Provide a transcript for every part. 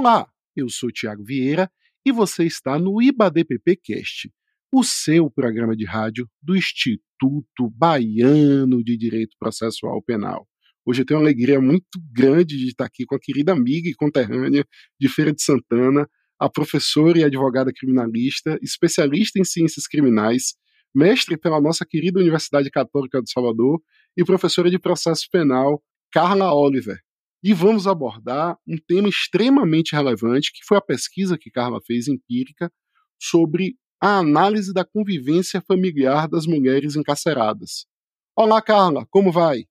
Olá, eu sou Tiago Vieira e você está no IBADPPcast, o seu programa de rádio do Instituto Baiano de Direito Processual Penal. Hoje eu tenho uma alegria muito grande de estar aqui com a querida amiga e conterrânea de Feira de Santana, a professora e advogada criminalista, especialista em ciências criminais, mestre pela nossa querida Universidade Católica de Salvador e professora de processo penal, Carla Oliver e vamos abordar um tema extremamente relevante, que foi a pesquisa que Carla fez empírica sobre a análise da convivência familiar das mulheres encarceradas. Olá, Carla, como vai?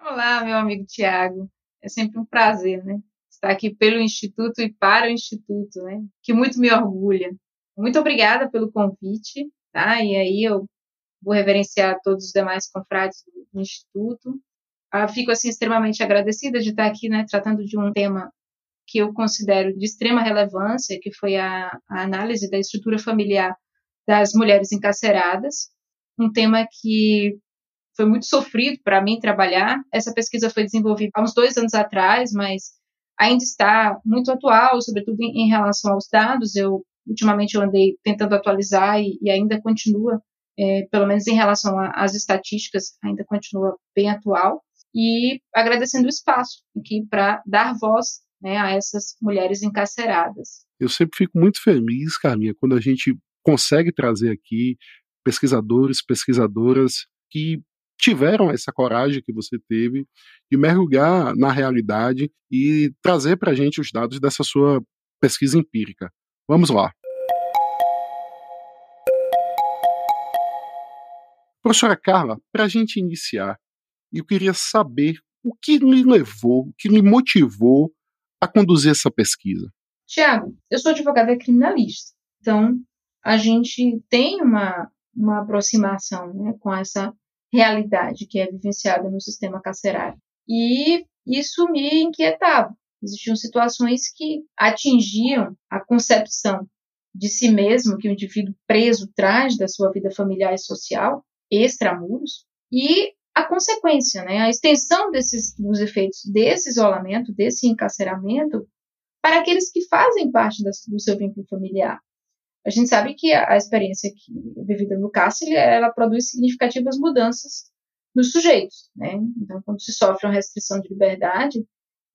Olá, meu amigo Tiago. É sempre um prazer, né? Estar aqui pelo Instituto e para o Instituto, né? Que muito me orgulha. Muito obrigada pelo convite, tá? E aí eu vou reverenciar todos os demais confrades do Instituto fico assim extremamente agradecida de estar aqui, né, tratando de um tema que eu considero de extrema relevância, que foi a, a análise da estrutura familiar das mulheres encarceradas, um tema que foi muito sofrido para mim trabalhar. Essa pesquisa foi desenvolvida há uns dois anos atrás, mas ainda está muito atual, sobretudo em, em relação aos dados. Eu ultimamente eu andei tentando atualizar e, e ainda continua, é, pelo menos em relação às estatísticas, ainda continua bem atual e agradecendo o espaço aqui para dar voz né, a essas mulheres encarceradas. Eu sempre fico muito feliz, Carminha, quando a gente consegue trazer aqui pesquisadores, pesquisadoras que tiveram essa coragem que você teve de mergulhar na realidade e trazer para a gente os dados dessa sua pesquisa empírica. Vamos lá. Professora Carla, para a gente iniciar, e eu queria saber o que lhe levou, o que lhe motivou a conduzir essa pesquisa. Tiago, eu sou advogada criminalista, então a gente tem uma, uma aproximação né, com essa realidade que é vivenciada no sistema carcerário. E isso me inquietava. Existiam situações que atingiam a concepção de si mesmo que o indivíduo preso traz da sua vida familiar e social, extramuros, e a consequência, né, a extensão desses, dos efeitos desse isolamento, desse encarceramento, para aqueles que fazem parte da, do seu vínculo familiar. A gente sabe que a, a experiência que, vivida no cárcere, ela produz significativas mudanças nos sujeitos, né? Então, quando se sofre uma restrição de liberdade,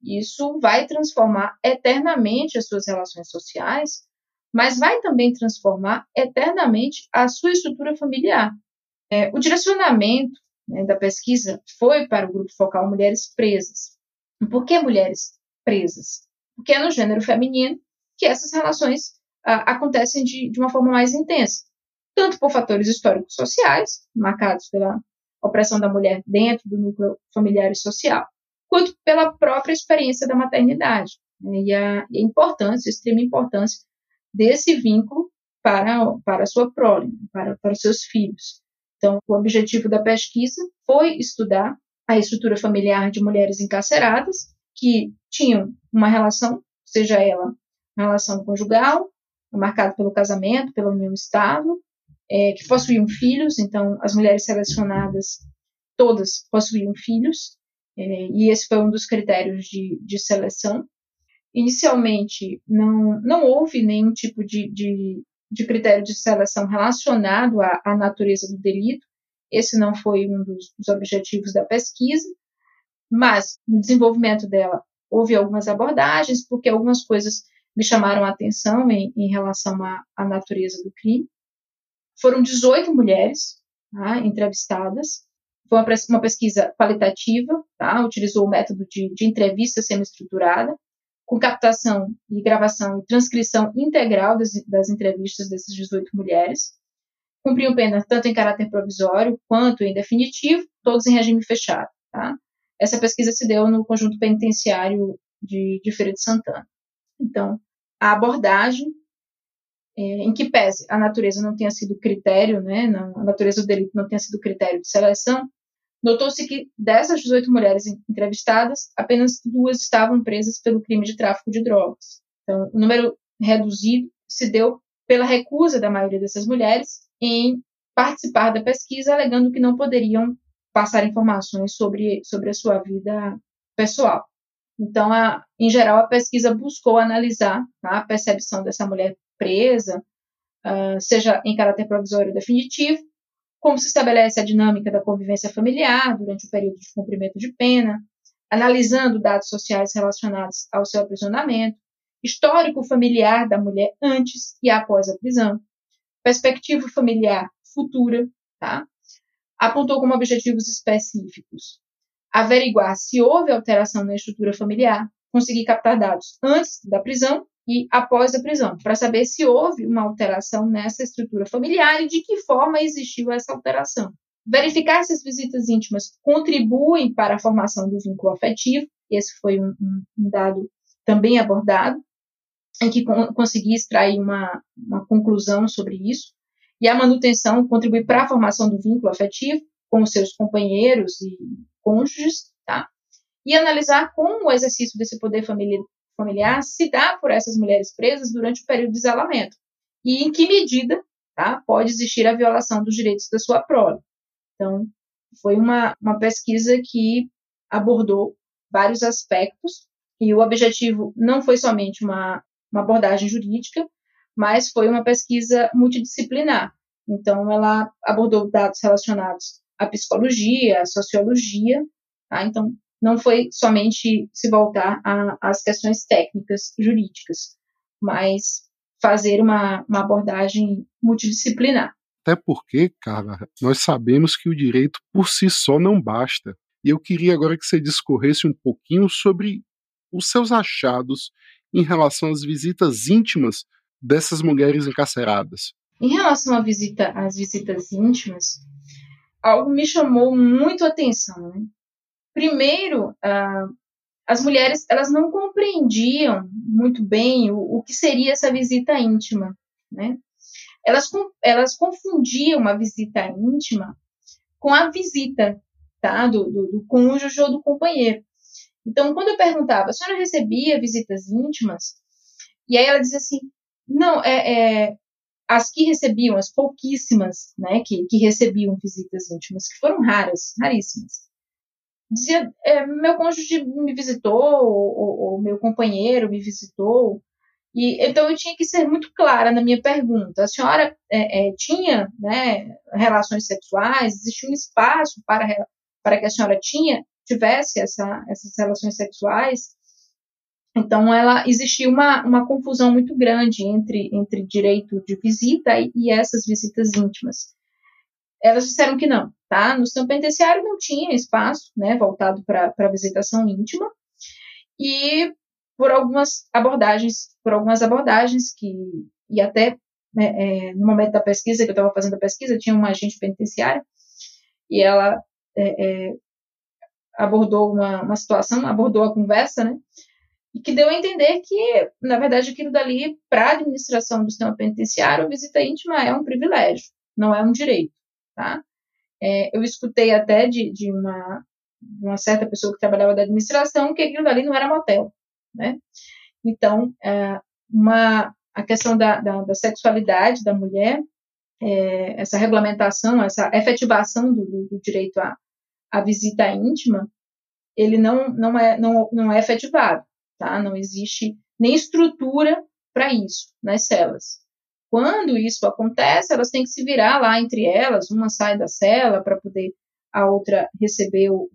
isso vai transformar eternamente as suas relações sociais, mas vai também transformar eternamente a sua estrutura familiar. É, o direcionamento né, da pesquisa foi para o grupo focal Mulheres Presas. Por que mulheres presas? Porque é no gênero feminino que essas relações ah, acontecem de, de uma forma mais intensa, tanto por fatores históricos sociais, marcados pela opressão da mulher dentro do núcleo familiar e social, quanto pela própria experiência da maternidade né, e, a, e a importância, a extrema importância desse vínculo para, para a sua prole, para, para os seus filhos. Então, o objetivo da pesquisa foi estudar a estrutura familiar de mulheres encarceradas que tinham uma relação, seja ela uma relação conjugal, marcada pelo casamento, pela união estável, é, que possuíam filhos, então as mulheres selecionadas todas possuíam filhos, é, e esse foi um dos critérios de, de seleção. Inicialmente, não, não houve nenhum tipo de, de de critério de seleção relacionado à, à natureza do delito. Esse não foi um dos, dos objetivos da pesquisa, mas no desenvolvimento dela houve algumas abordagens, porque algumas coisas me chamaram a atenção em, em relação à, à, natureza do crime. Foram 18 mulheres tá, entrevistadas. Foi uma, uma, pesquisa qualitativa, tá, utilizou o método de, de entrevista semi-estruturada com captação e gravação e transcrição integral das, das entrevistas dessas 18 mulheres. Cumpriam pena tanto em caráter provisório quanto em definitivo, todos em regime fechado. Tá? Essa pesquisa se deu no conjunto penitenciário de, de Feira de Santana. Então, a abordagem, é, em que pese a natureza não tenha sido critério, né, a natureza do delito não tenha sido critério de seleção, Notou-se que dessas 18 mulheres entrevistadas, apenas duas estavam presas pelo crime de tráfico de drogas. Então, o número reduzido se deu pela recusa da maioria dessas mulheres em participar da pesquisa, alegando que não poderiam passar informações sobre, sobre a sua vida pessoal. Então, a, em geral, a pesquisa buscou analisar tá, a percepção dessa mulher presa, uh, seja em caráter provisório ou definitivo, como se estabelece a dinâmica da convivência familiar durante o período de cumprimento de pena, analisando dados sociais relacionados ao seu aprisionamento, histórico familiar da mulher antes e após a prisão, perspectiva familiar futura, tá? apontou como objetivos específicos averiguar se houve alteração na estrutura familiar, conseguir captar dados antes da prisão e após a prisão, para saber se houve uma alteração nessa estrutura familiar e de que forma existiu essa alteração. Verificar se as visitas íntimas contribuem para a formação do vínculo afetivo, esse foi um, um, dado também abordado, em que con consegui extrair uma, uma conclusão sobre isso, e a manutenção contribui para a formação do vínculo afetivo com seus companheiros e cônjuges, tá? E analisar como o exercício desse poder familiar se dá por essas mulheres presas durante o período de isolamento e em que medida tá, pode existir a violação dos direitos da sua prole. Então, foi uma, uma pesquisa que abordou vários aspectos e o objetivo não foi somente uma, uma abordagem jurídica, mas foi uma pesquisa multidisciplinar. Então, ela abordou dados relacionados à psicologia, à sociologia, tá? Então, não foi somente se voltar às questões técnicas jurídicas, mas fazer uma, uma abordagem multidisciplinar. Até porque, Carla, nós sabemos que o direito por si só não basta. E eu queria agora que você discorresse um pouquinho sobre os seus achados em relação às visitas íntimas dessas mulheres encarceradas. Em relação à visita, às visitas íntimas, algo me chamou muito a atenção. Né? Primeiro, uh, as mulheres elas não compreendiam muito bem o, o que seria essa visita íntima, né? Elas, elas confundiam a visita íntima com a visita, tá? Do, do, do cônjuge ou do companheiro. Então, quando eu perguntava, a senhora recebia visitas íntimas? E aí ela dizia assim, não, é, é as que recebiam, as pouquíssimas, né, que, que recebiam visitas íntimas, que foram raras, raríssimas, dizia, é, meu cônjuge me visitou, ou, ou, meu companheiro me visitou, e então eu tinha que ser muito clara na minha pergunta. A senhora é, é, tinha né, relações sexuais? Existia um espaço para, para que a senhora tinha tivesse essa, essas relações sexuais? Então, ela existia uma, uma confusão muito grande entre, entre direito de visita e, e essas visitas íntimas. Elas disseram que não, tá? No sistema penitenciário não tinha espaço, né, voltado para visitação íntima, e por algumas abordagens, por algumas abordagens que, e até né, é, no momento da pesquisa, que eu estava fazendo a pesquisa, tinha uma agente penitenciária, e ela é, é, abordou uma, uma situação, abordou a conversa, né, e que deu a entender que, na verdade, aquilo dali, para a administração do sistema penitenciário, a visita íntima é um privilégio, não é um direito, tá? É, eu escutei até de, de, uma, uma certa pessoa que trabalhava da administração que aquilo dali não era motel, né? Então, é, uma, a questão da, da, da sexualidade da mulher, é, essa regulamentação, essa efetivação do, do, do direito à, à visita íntima, ele não, não, é, não, não é efetivado tá? Não existe nem estrutura para isso nas celas. Quando isso acontece, elas têm que se virar lá entre elas, uma sai da cela para poder a outra receber o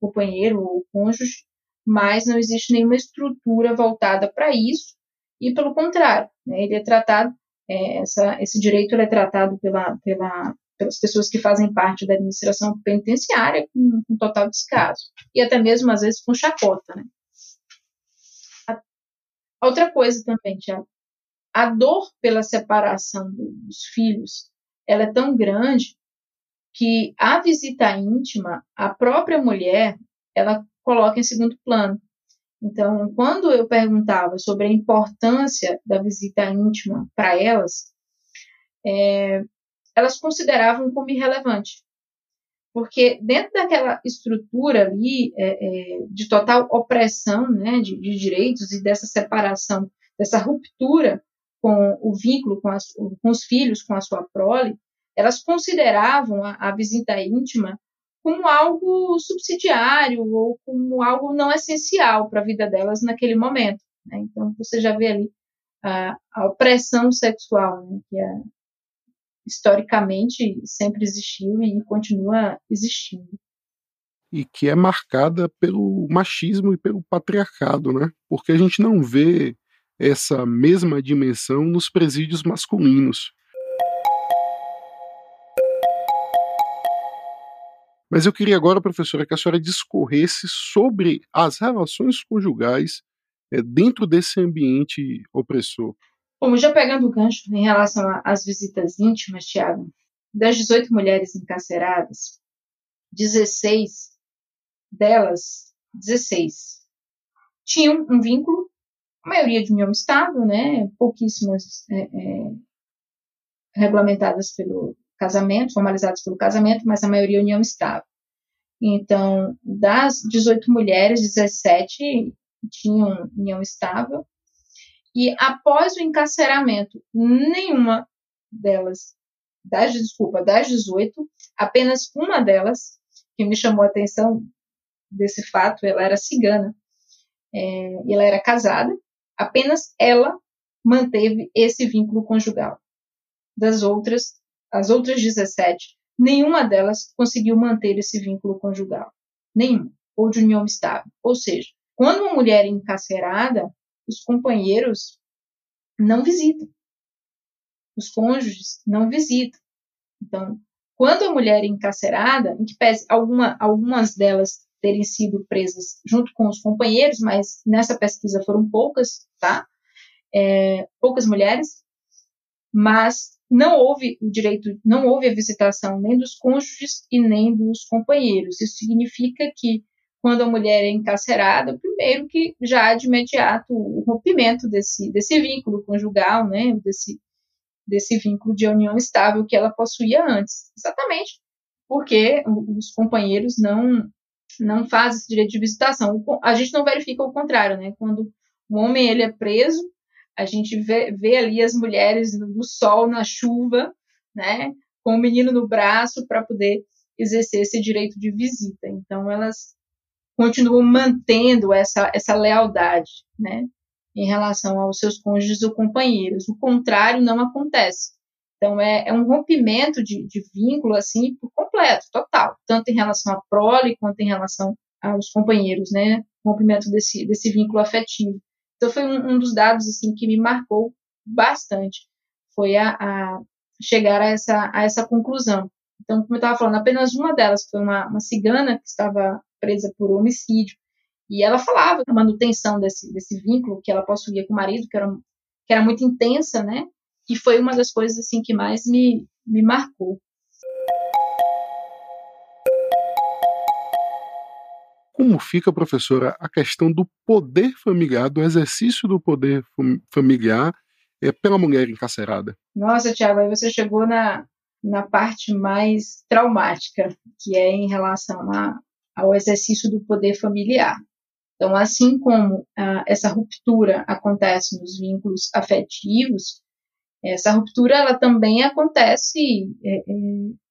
companheiro ou o cônjuge, mas não existe nenhuma estrutura voltada para isso, e pelo contrário, né, ele é tratado, é, essa, esse direito é tratado pela, pela, pelas pessoas que fazem parte da administração penitenciária com, com total descaso, e até mesmo às vezes com chacota, né. Outra coisa também, Tiago, a dor pela separação dos filhos, ela é tão grande que a visita íntima, a própria mulher, ela coloca em segundo plano. Então, quando eu perguntava sobre a importância da visita íntima para elas, é, elas consideravam como irrelevante porque dentro daquela estrutura ali é, é, de total opressão né, de, de, direitos e dessa separação, dessa ruptura com o vínculo com, as, com os filhos, com a sua prole, elas consideravam a, a visita íntima como algo subsidiário ou como algo não essencial para a vida delas naquele momento. Né? Então, você já vê ali a, a opressão sexual, né? que é, historicamente sempre existiu e continua existindo. E que é marcada pelo machismo e pelo patriarcado, né? Porque a gente não vê essa mesma dimensão nos presídios masculinos. Mas eu queria agora, professora, que a senhora discorresse sobre as relações conjugais é, dentro desse ambiente opressor. Bom, já pegando o gancho em relação às visitas íntimas, Tiago, das 18 mulheres encarceradas, 16 delas, 16, tinham um vínculo, a maioria de união estável, né, pouquíssimas é, é, regulamentadas pelo casamento, formalizadas pelo casamento, mas a maioria união estável. Então, das 18 mulheres, 17 tinham união estável. E após o encarceramento, nenhuma delas, das, desculpa, das 18, apenas uma delas, que me chamou a atenção desse fato, ela era cigana, é, ela era casada, apenas ela manteve esse vínculo conjugal. Das outras, as outras 17, nenhuma delas conseguiu manter esse vínculo conjugal. Nenhuma. Ou de união estável. Ou seja, quando uma mulher é encarcerada, os companheiros não visitam. Os cônjuges não visitam. Então, quando a mulher é encarcerada, em que pese alguma, algumas delas terem sido presas junto com os companheiros, mas nessa pesquisa foram poucas, tá? É, poucas mulheres, mas não houve o direito, não houve a visitação nem dos cônjuges e nem dos companheiros. Isso significa que quando a mulher é encarcerada, primeiro que já há de imediato o rompimento desse, desse vínculo conjugal, né, desse, desse vínculo de união estável que ela possuía antes. Exatamente porque os companheiros não não fazem esse direito de visitação. A gente não verifica o contrário, né? Quando o homem ele é preso, a gente vê, vê ali as mulheres do sol na chuva, né? Com o menino no braço para poder exercer esse direito de visita. Então elas continuam mantendo essa, essa lealdade, né, em relação aos seus cônjuges ou companheiros. O contrário não acontece. Então, é, é um rompimento de, de, vínculo, assim, por completo, total, tanto em relação à prole quanto em relação aos companheiros, né, rompimento desse, desse vínculo afetivo. Então, foi um, um dos dados, assim, que me marcou bastante, foi a, a chegar a essa, a essa conclusão. Então, como eu estava falando, apenas uma delas foi uma, uma cigana que estava presa por homicídio. E ela falava da manutenção desse, desse vínculo que ela possuía com o marido, que era, que era muito intensa, né? E foi uma das coisas assim que mais me, me marcou. Como fica, professora, a questão do poder familiar, do exercício do poder familiar é, pela mulher encarcerada? Nossa, Tiago, aí você chegou na, na parte mais traumática, que é em relação a, ao exercício do poder familiar. Então, assim como ah, essa ruptura acontece nos vínculos afetivos, essa ruptura ela também acontece é, é,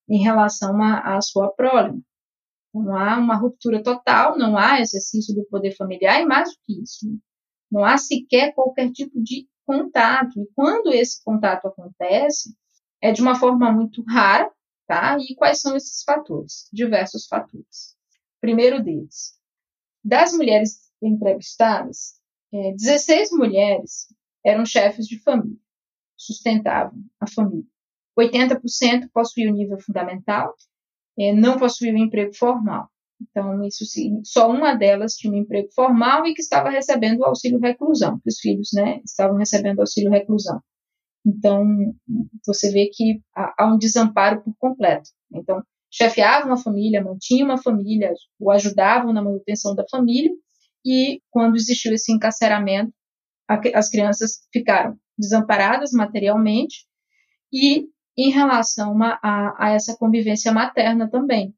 em relação à sua prole. Não há uma ruptura total, não há exercício do poder familiar e mais do que isso, né? não há sequer qualquer tipo de contato. E quando esse contato acontece, é de uma forma muito rara, tá? E quais são esses fatores? Diversos fatores. Primeiro deles, das mulheres entrevistadas, é, 16 mulheres eram chefes de família, sustentavam a família. 80% possuíam nível fundamental, é, não possuíam emprego formal. Então, isso só uma delas tinha um emprego formal e que estava recebendo o auxílio reclusão, que os filhos, né, estavam recebendo auxílio reclusão. Então, você vê que há um desamparo por completo. Então, chefiavam a família, mantinham uma família, o ajudavam na manutenção da família, e quando existiu esse encarceramento, as crianças ficaram desamparadas materialmente e em relação a, a, a essa convivência materna também.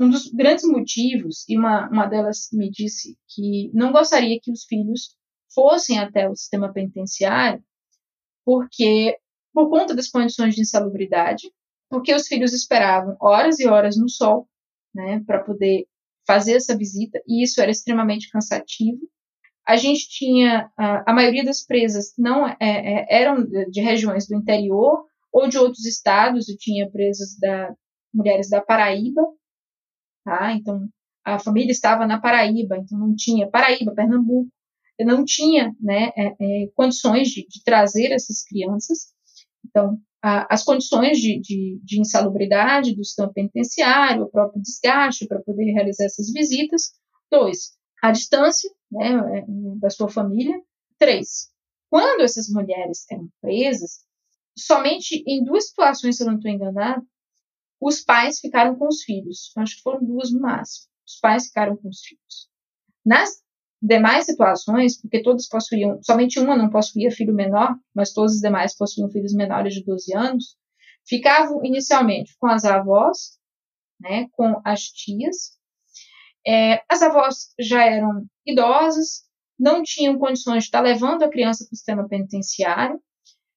Um dos grandes motivos, e uma, uma delas me disse que não gostaria que os filhos fossem até o sistema penitenciário, porque por conta das condições de insalubridade, porque os filhos esperavam horas e horas no sol né, para poder fazer essa visita, e isso era extremamente cansativo. A gente tinha, a, a maioria das presas não é, é, eram de regiões do interior ou de outros estados, eu tinha presas da mulheres da Paraíba, tá? Então, a família estava na Paraíba, então não tinha, Paraíba, Pernambuco, não tinha né, é, é, condições de, de, trazer essas crianças. Então, as condições de, de, de, insalubridade do sistema penitenciário, o próprio desgaste para poder realizar essas visitas. Dois, a distância né, é, da sua família. Três, quando essas mulheres eram presas, somente em duas situações, se eu não estou enganado, os pais ficaram com os filhos. Acho que foram duas no máximo. Os pais ficaram com os filhos. Nas demais situações, porque todos possuíam, somente uma não possuía filho menor, mas todos os demais possuíam filhos menores de 12 anos, ficavam inicialmente com as avós, né, com as tias. É, as avós já eram idosas, não tinham condições de estar levando a criança para o sistema penitenciário,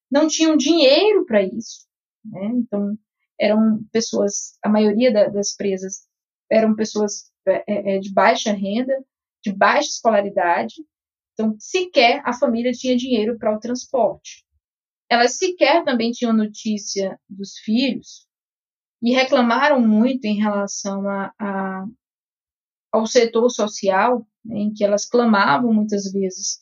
não tinham dinheiro para isso, né, então eram pessoas, a maioria da, das presas eram pessoas é, é, de baixa renda, de baixa escolaridade, então sequer a família tinha dinheiro para o transporte. Elas sequer também tinham notícia dos filhos e reclamaram muito em relação a, a ao setor social, né, em que elas clamavam muitas vezes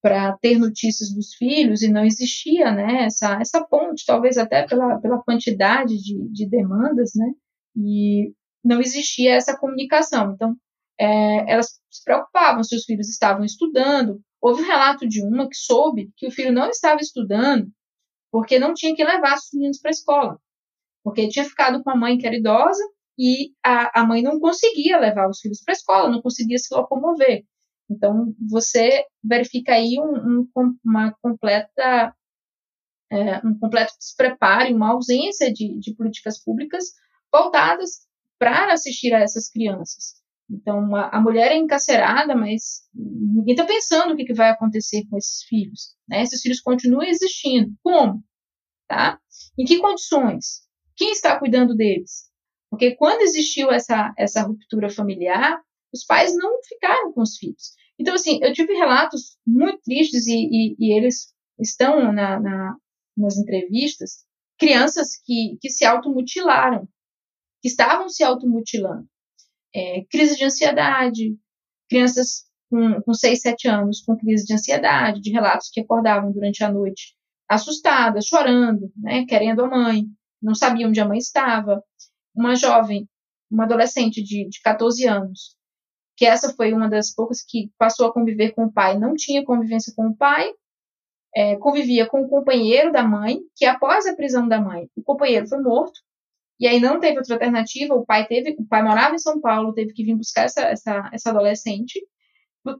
para ter notícias dos filhos e não existia né, essa, essa ponte, talvez até pela, pela quantidade de, de demandas, né, e não existia essa comunicação. Então, é, elas se preocupavam se os filhos estavam estudando. Houve um relato de uma que soube que o filho não estava estudando porque não tinha que levar os meninos para a escola, porque tinha ficado com a mãe que era idosa e a, a mãe não conseguia levar os filhos para a escola, não conseguia se locomover. Então, você verifica aí um, um, uma completa, é, um completo despreparo, uma ausência de, de políticas públicas voltadas para assistir a essas crianças. Então, a, a mulher é encarcerada, mas ninguém está pensando o que, que, vai acontecer com esses filhos. Né? Esses filhos continuam existindo. Como? Tá? Em que condições? Quem está cuidando deles? Porque quando existiu essa, essa ruptura familiar, os pais não ficaram com os filhos. Então, assim, eu tive relatos muito tristes e, e, e eles estão na, na, nas entrevistas, crianças que, que se automutilaram, que estavam se automutilando é, crise de ansiedade, crianças com, com 6, 7 anos com crise de ansiedade, de relatos que acordavam durante a noite assustadas, chorando, né, querendo a mãe, não sabiam onde a mãe estava. Uma jovem, uma adolescente de, de 14 anos, que essa foi uma das poucas que passou a conviver com o pai, não tinha convivência com o pai, é, convivia com o companheiro da mãe, que após a prisão da mãe, o companheiro foi morto, e aí não teve outra alternativa, o pai teve, o pai morava em São Paulo, teve que vir buscar essa, essa, essa adolescente,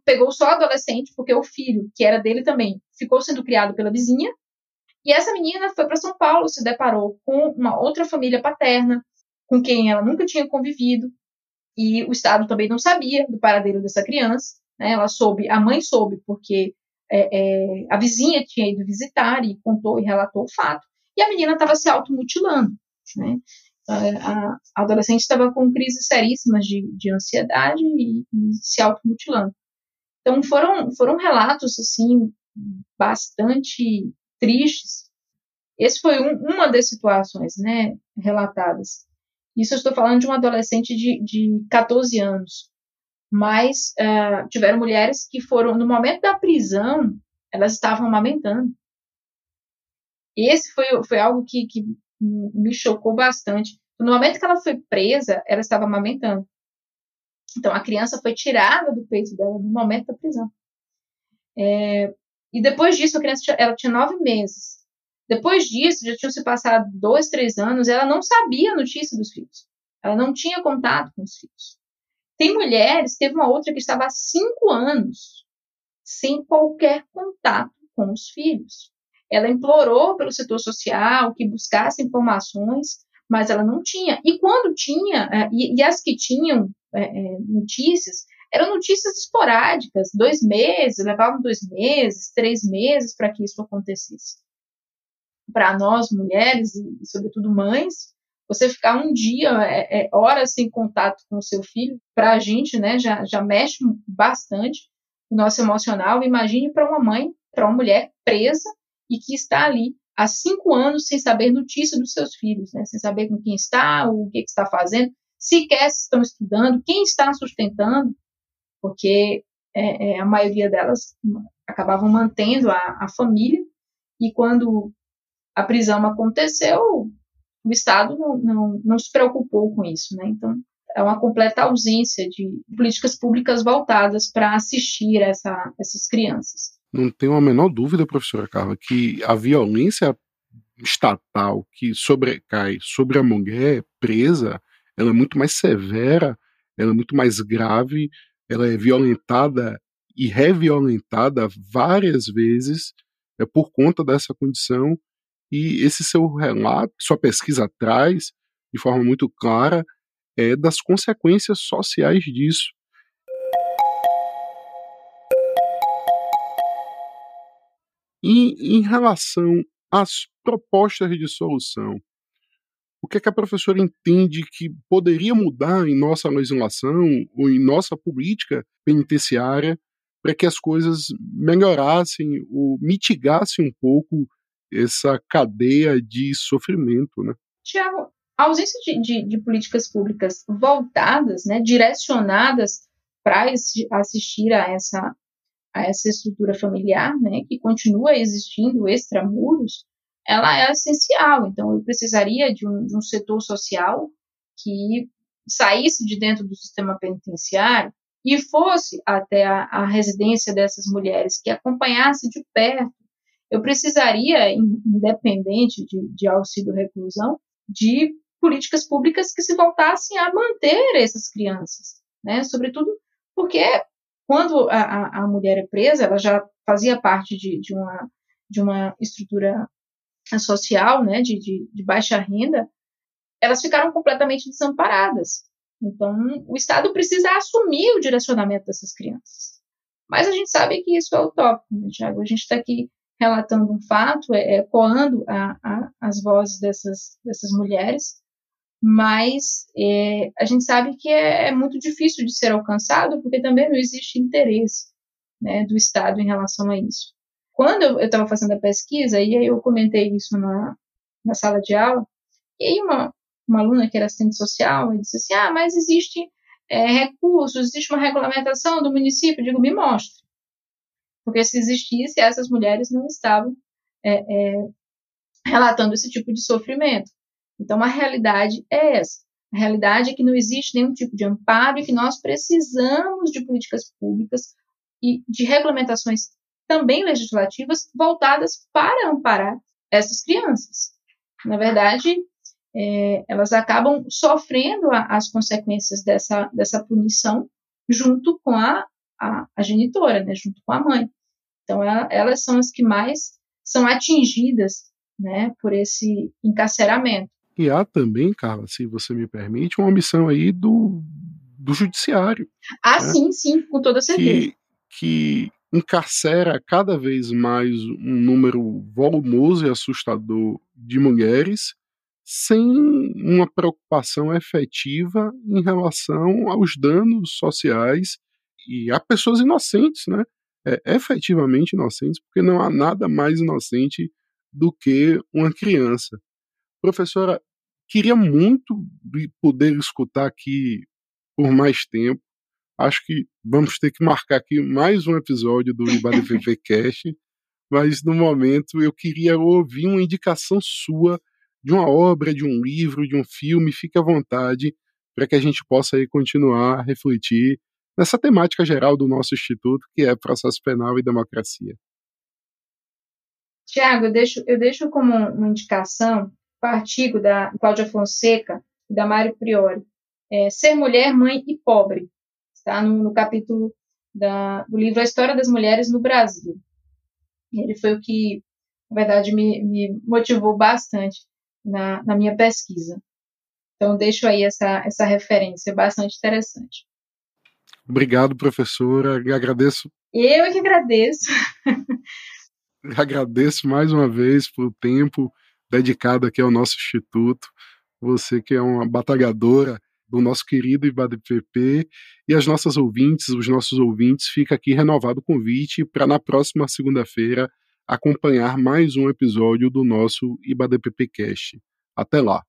pegou só a adolescente, porque o filho, que era dele também, ficou sendo criado pela vizinha, e essa menina foi para São Paulo, se deparou com uma outra família paterna, com quem ela nunca tinha convivido, e o Estado também não sabia do paradeiro dessa criança, né? ela soube, a mãe soube, porque é, é, a vizinha tinha ido visitar e contou e relatou o fato, e a menina estava se automutilando, né? a, adolescente estava com crises seríssimas de, de ansiedade e, e se automutilando. Então foram, foram relatos assim bastante tristes. Esse foi um, uma das situações, né, relatadas. Isso eu estou falando de um adolescente de, de 14 anos. Mas uh, tiveram mulheres que foram, no momento da prisão, elas estavam amamentando. Esse foi, foi algo que, que me chocou bastante. No momento que ela foi presa, ela estava amamentando. Então, a criança foi tirada do peito dela no momento da prisão. É, e depois disso, a criança ela tinha nove meses. Depois disso, já tinham se passado dois, três anos, ela não sabia a notícia dos filhos. Ela não tinha contato com os filhos. Tem mulheres, teve uma outra que estava há cinco anos sem qualquer contato com os filhos. Ela implorou pelo setor social que buscasse informações, mas ela não tinha. E quando tinha, é, e, e as que tinham é, é, notícias, eram notícias esporádicas, dois meses, levavam dois meses, três meses para que isso acontecesse. Para nós, mulheres, e sobretudo mães, você ficar um dia, é, é, horas sem contato com o seu filho, para a gente, né, já, já mexe bastante o nosso emocional. Imagine para uma mãe, para uma mulher presa e que está ali há cinco anos sem saber notícia dos seus filhos, né, sem saber com quem está, o que, que está fazendo, sequer estão estudando, quem está sustentando, porque é, é, a maioria delas acabavam mantendo a, a família, e quando a prisão aconteceu, o Estado não, não, não se preocupou com isso, né? Então, é uma completa ausência de políticas públicas voltadas para assistir essa, essas crianças. Não tenho a menor dúvida, professora Carla, que a violência estatal que sobrecai sobre a mulher presa, ela é muito mais severa, ela é muito mais grave, ela é violentada e reviolentada várias vezes é por conta dessa condição e esse seu relato, sua pesquisa traz de forma muito clara é das consequências sociais disso. E em relação às propostas de solução, o que, é que a professora entende que poderia mudar em nossa legislação ou em nossa política penitenciária para que as coisas melhorassem ou mitigassem um pouco essa cadeia de sofrimento, né? Tiago, a ausência de, de, de, políticas públicas voltadas, né, direcionadas para assistir a essa, a essa estrutura familiar, né, que continua existindo extramuros, ela é essencial. Então, eu precisaria de um, de um setor social que saísse de dentro do sistema penitenciário e fosse até a, a residência dessas mulheres, que acompanhasse de perto eu precisaria, independente de, de auxílio reclusão, de políticas públicas que se voltassem a manter essas crianças, né? Sobretudo porque quando a, a, a mulher é presa, ela já fazia parte de, de, uma, de uma estrutura social, né? De, de, de baixa renda, elas ficaram completamente desamparadas. Então, o Estado precisa assumir o direcionamento dessas crianças. Mas a gente sabe que isso é utópico, né, Tiago? A gente está aqui relatando um fato, é, ecoando a, a, as vozes dessas, dessas mulheres, mas é, a gente sabe que é, é, muito difícil de ser alcançado, porque também não existe interesse né, do Estado em relação a isso. Quando eu estava fazendo a pesquisa, e aí eu comentei isso na, na sala de aula, e aí uma, uma aluna que era assistente social disse assim: Ah, mas existe é, recursos, existe uma regulamentação do município. Eu digo, me mostre. Porque se existisse, essas mulheres não estavam é, é, relatando esse tipo de sofrimento. Então, a realidade é essa. A realidade é que não existe nenhum tipo de amparo e que nós precisamos de políticas públicas e de regulamentações também legislativas voltadas para amparar essas crianças. Na verdade, é, elas acabam sofrendo a, as consequências dessa, dessa punição junto com a, a, a genitora, né, junto com a mãe. Então, elas são as que mais são atingidas né, por esse encarceramento. E há também, Carla, se você me permite, uma omissão aí do, do judiciário. Ah, né? sim, sim, com toda certeza. Que, que encarcera cada vez mais um número volumoso e assustador de mulheres sem uma preocupação efetiva em relação aos danos sociais e a pessoas inocentes, né? É, efetivamente inocentes, porque não há nada mais inocente do que uma criança. Professora, queria muito poder escutar aqui por mais tempo. Acho que vamos ter que marcar aqui mais um episódio do IBADFF Cast, mas no momento eu queria ouvir uma indicação sua de uma obra, de um livro, de um filme. Fique à vontade para que a gente possa aí continuar a refletir nessa temática geral do nosso instituto, que é processo penal e democracia. Tiago, eu deixo, eu deixo como uma indicação o artigo da Cláudia Fonseca e da Mário Priori, é, Ser Mulher, Mãe e Pobre, está no, no capítulo da, do livro A História das Mulheres no Brasil. Ele foi o que, na verdade, me, me motivou bastante na, na minha pesquisa. Então, deixo aí essa, essa referência bastante interessante. Obrigado, professora. Agradeço. Eu é que agradeço. agradeço mais uma vez pelo tempo dedicado aqui ao nosso instituto. você que é uma batalhadora do nosso querido IBADPP e as nossas ouvintes, os nossos ouvintes, fica aqui renovado o convite para na próxima segunda-feira acompanhar mais um episódio do nosso IBADPP Cast. Até lá!